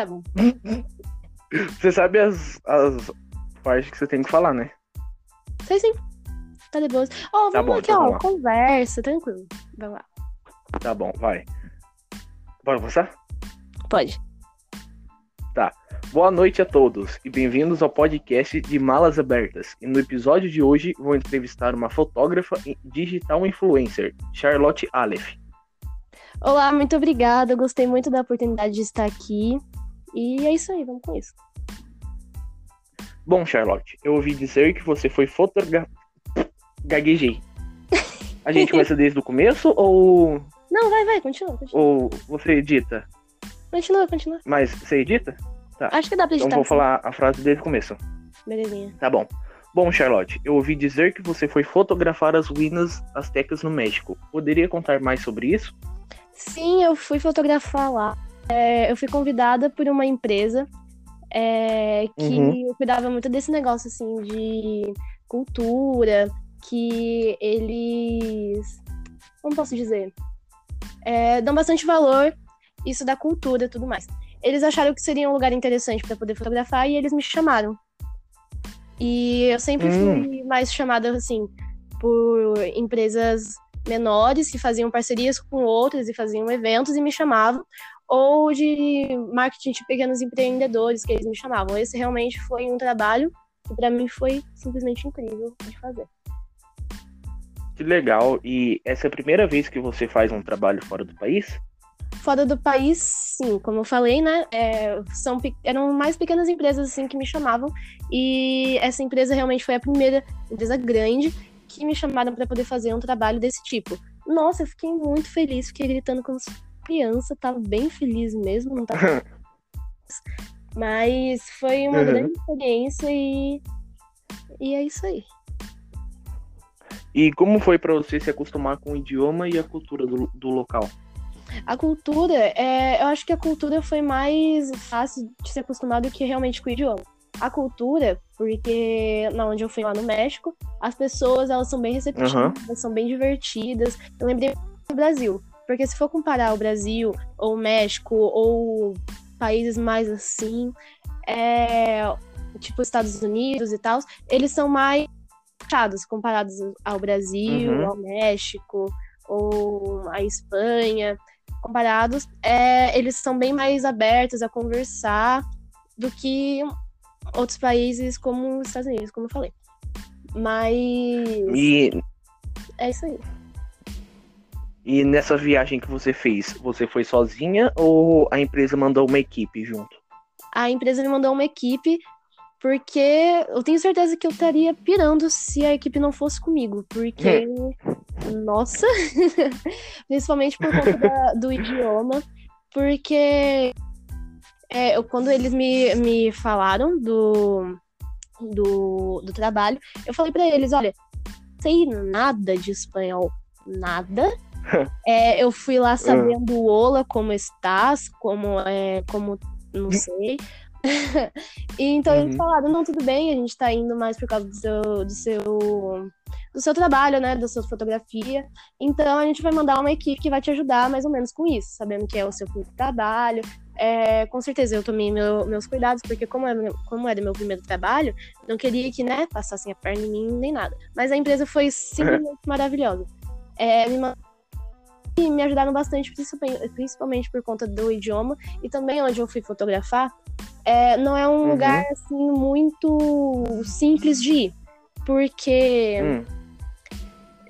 Tá bom. Você sabe as, as partes que você tem que falar, né? Sei sim. Tá de boa. Ó, vamos Tá bom, aqui, então ó. vamos. Conversa, tranquilo. Vai lá. Tá bom, vai. Bora começar? Pode. Boa noite a todos e bem-vindos ao podcast de Malas Abertas. E no episódio de hoje vou entrevistar uma fotógrafa e digital influencer, Charlotte Aleph. Olá, muito obrigada. Gostei muito da oportunidade de estar aqui. E é isso aí, vamos com isso. Bom, Charlotte, eu ouvi dizer que você foi fotogra... Gaguejei. A gente começa desde o começo ou, Não, vai, vai, continua, continua. ou você edita? Continua, continua. Mas você edita? Acho que dá pra Então editar. vou sim. falar a frase desde o começo. Belezinha. Tá bom. Bom, Charlotte, eu ouvi dizer que você foi fotografar as ruínas astecas no México. Poderia contar mais sobre isso? Sim, eu fui fotografar lá. É, eu fui convidada por uma empresa é, que Uhum. cuidava muito desse negócio assim de cultura, que eles, como posso dizer, É, dão bastante valor isso da cultura e tudo mais. Eles acharam que seria um lugar interessante para poder fotografar e eles me chamaram. E eu sempre Hum. fui mais chamada assim por empresas menores que faziam parcerias com outras e faziam eventos e me chamavam, ou de marketing de pequenos empreendedores que eles me chamavam. Esse realmente foi um trabalho que para mim foi simplesmente incrível de fazer. Que legal. E essa é a primeira vez que você faz um trabalho fora do país? Fora do país, sim, como eu falei, né? é, são, eram mais pequenas empresas assim que me chamavam e essa empresa realmente foi a primeira empresa grande que me chamaram para poder fazer um trabalho desse tipo. Nossa, eu fiquei muito feliz, fiquei gritando como criança, tava bem feliz mesmo, não tava. Mas foi uma Uhum. grande experiência e e é isso aí. E como foi pra você se acostumar com o idioma e a cultura do, do local? A cultura, é, eu acho que a cultura foi mais fácil de se acostumar do que realmente com o idioma. A cultura, porque na onde eu fui lá no México, as pessoas elas são bem receptivas, Aham. são bem divertidas. Eu lembrei do Brasil, porque se for comparar o Brasil ou o México ou países mais assim, é, tipo Estados Unidos e tal, eles são mais fechados comparados ao Brasil, Uhum. ao México ou à Espanha comparados, é, eles são bem mais abertos a conversar do que outros países como os Estados Unidos, como eu falei. Mas E, é isso aí. e nessa viagem que você fez, você foi sozinha ou a empresa mandou uma equipe junto? A empresa me mandou uma equipe porque eu tenho certeza que eu estaria pirando se a equipe não fosse comigo, porque nossa, principalmente por conta da- do idioma, porque é, eu- quando eles me, me falaram do, do, do trabalho, eu falei pra eles, olha, não sei nada de espanhol, nada. É, eu fui lá sabendo Olá, como estás, como é, como não sei. e então eles Uhum. falaram, não, tudo bem, a gente tá indo mais por causa do seu, do seu do seu trabalho, né, da sua fotografia. Então a gente vai mandar uma equipe que vai te ajudar mais ou menos com isso, sabendo que é o seu primeiro trabalho. É, com certeza eu tomei meu- meus cuidados, porque como era, meu- como era meu primeiro trabalho, não queria que, né, passassem a perna em mim nem nada. Mas a empresa foi simplesmente maravilhosa. É, me, e me ajudaram bastante, principalmente, principalmente por conta do idioma e também onde eu fui fotografar. É, não é um Uhum. lugar assim muito simples de ir, porque Hum,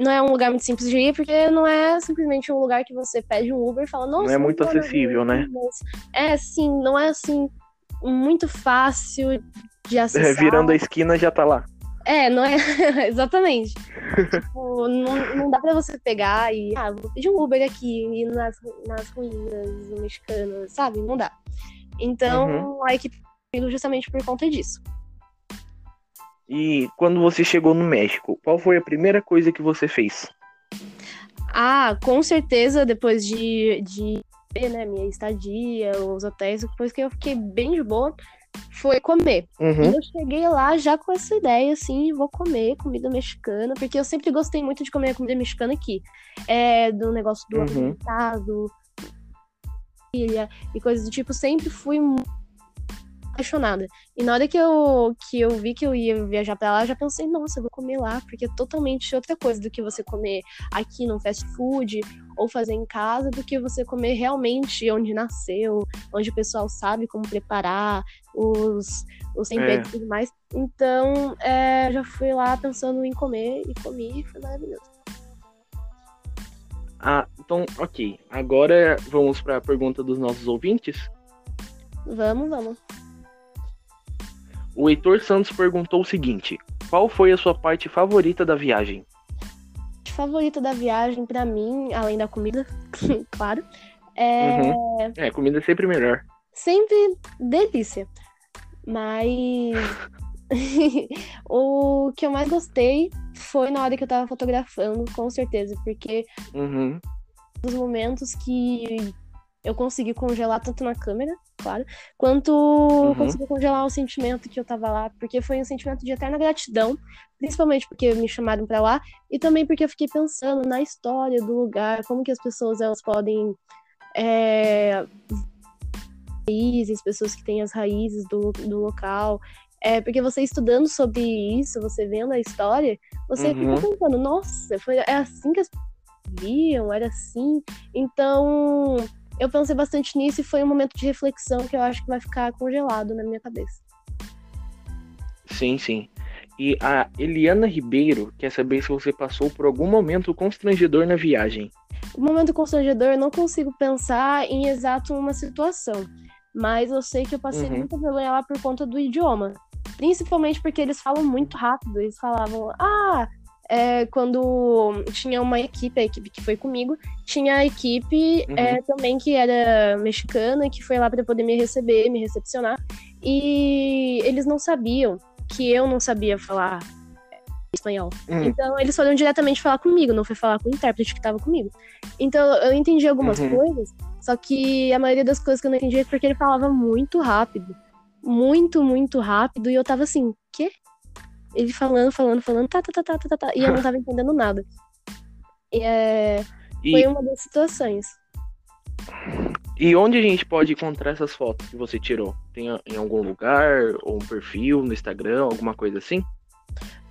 não é um lugar muito simples de ir, porque não é simplesmente um lugar que você pede um Uber e fala, nossa, Não é muito acessível, né? É, sim, não é assim muito fácil de é, acessar. virando a esquina já tá lá. É, não é. Exatamente. tipo, não, não dá pra você pegar e. Ah, vou pedir um Uber aqui e ir nas, nas ruínas mexicanas, sabe? Não dá. Então, Uhum. a equipe comigo justamente por conta disso. E quando você chegou no México, qual foi a primeira coisa que você fez? Ah, com certeza, depois de, de ver, né, minha estadia, os hotéis, depois que eu fiquei bem de boa, foi comer. E Uhum. eu cheguei lá já com essa ideia, assim, vou comer comida mexicana, porque eu sempre gostei muito de comer comida mexicana aqui. É, do negócio do Uhum. apimentado, ilha e coisas do tipo, sempre fui muito apaixonada. E na hora que eu, que eu vi que eu ia viajar para lá, eu já pensei, nossa, eu vou comer lá, porque é totalmente outra coisa do que você comer aqui no fast food ou fazer em casa, do que você comer realmente onde nasceu, onde o pessoal sabe como preparar, os, os temperos é. e tudo mais. Então, é, já fui lá pensando em comer e comi e foi maravilhoso. Ah, então, ok. Agora vamos para a pergunta dos nossos ouvintes. Vamos, vamos. O Heitor Santos perguntou o seguinte: Qual foi a sua parte favorita da viagem? Favorita da viagem, para mim, além da comida, claro, é. Uhum. É, comida é sempre melhor. Sempre delícia. Mas. o que eu mais gostei foi na hora que eu tava fotografando, com certeza, porque uhum. dos momentos que eu consegui congelar tanto na câmera, claro, quanto uhum. consegui congelar o sentimento que eu tava lá, porque foi um sentimento de eterna gratidão, principalmente porque me chamaram para lá e também porque eu fiquei pensando na história do lugar, como que as pessoas elas podem é, raízes, pessoas que têm as raízes do, do local. É, porque você estudando sobre isso, você vendo a história, você uhum. fica pensando, nossa, foi, é assim que as pessoas viam, era assim. Então, eu pensei bastante nisso e foi um momento de reflexão que eu acho que vai ficar congelado na minha cabeça. Sim, sim. E a Eliana Ribeiro quer saber se você passou por algum momento constrangedor na viagem. O momento constrangedor, eu não consigo pensar em exato uma situação. Mas eu sei que eu passei uhum. muita vergonha lá por conta do idioma. Principalmente porque eles falam muito rápido. Eles falavam, ah, é, quando tinha uma equipe, a equipe que foi comigo, tinha a equipe uhum. é, também que era mexicana, que foi lá para poder me receber, me recepcionar. E eles não sabiam que eu não sabia falar espanhol. Uhum. Então eles foram diretamente falar comigo, não foi falar com o intérprete que estava comigo. Então eu entendi algumas uhum. coisas, só que a maioria das coisas que eu não entendi é porque ele falava muito rápido. Muito, muito rápido. E eu tava assim, quê? Ele falando, falando, falando, tá, tá, tá, tá, tá, tá, e eu não tava entendendo nada. E, é, e... Foi uma das situações. E onde a gente pode encontrar essas fotos que você tirou? Tem em algum lugar, ou um perfil no Instagram, alguma coisa assim?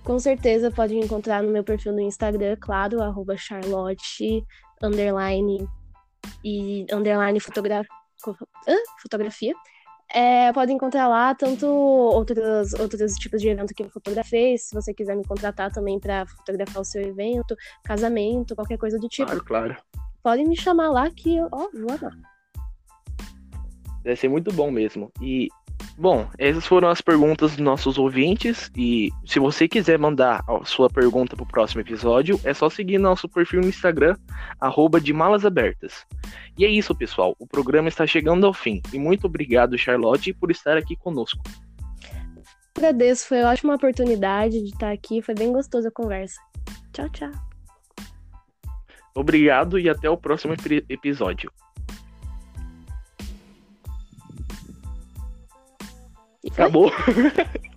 Com certeza pode encontrar no meu perfil no Instagram, claro, arroba Charlotte, underline e underline fotogra... fotografia. É, pode encontrar lá tanto outros, outros tipos de evento que eu fotografei, se você quiser me contratar também para fotografar o seu evento, casamento, qualquer coisa do tipo. Claro, claro. Pode me chamar lá que eu, ó, vou amar. Deve ser muito bom mesmo. E Bom, essas foram as perguntas dos nossos ouvintes. E se você quiser mandar a sua pergunta para o próximo episódio, é só seguir nosso perfil no Instagram, arroba de malas abertas. E é isso, pessoal. O programa está chegando ao fim. E muito obrigado, Charlotte, por estar aqui conosco. Agradeço, foi uma ótima oportunidade de estar aqui. Foi bem gostosa a conversa. Tchau, tchau. Obrigado e até o próximo episódio. Acabou.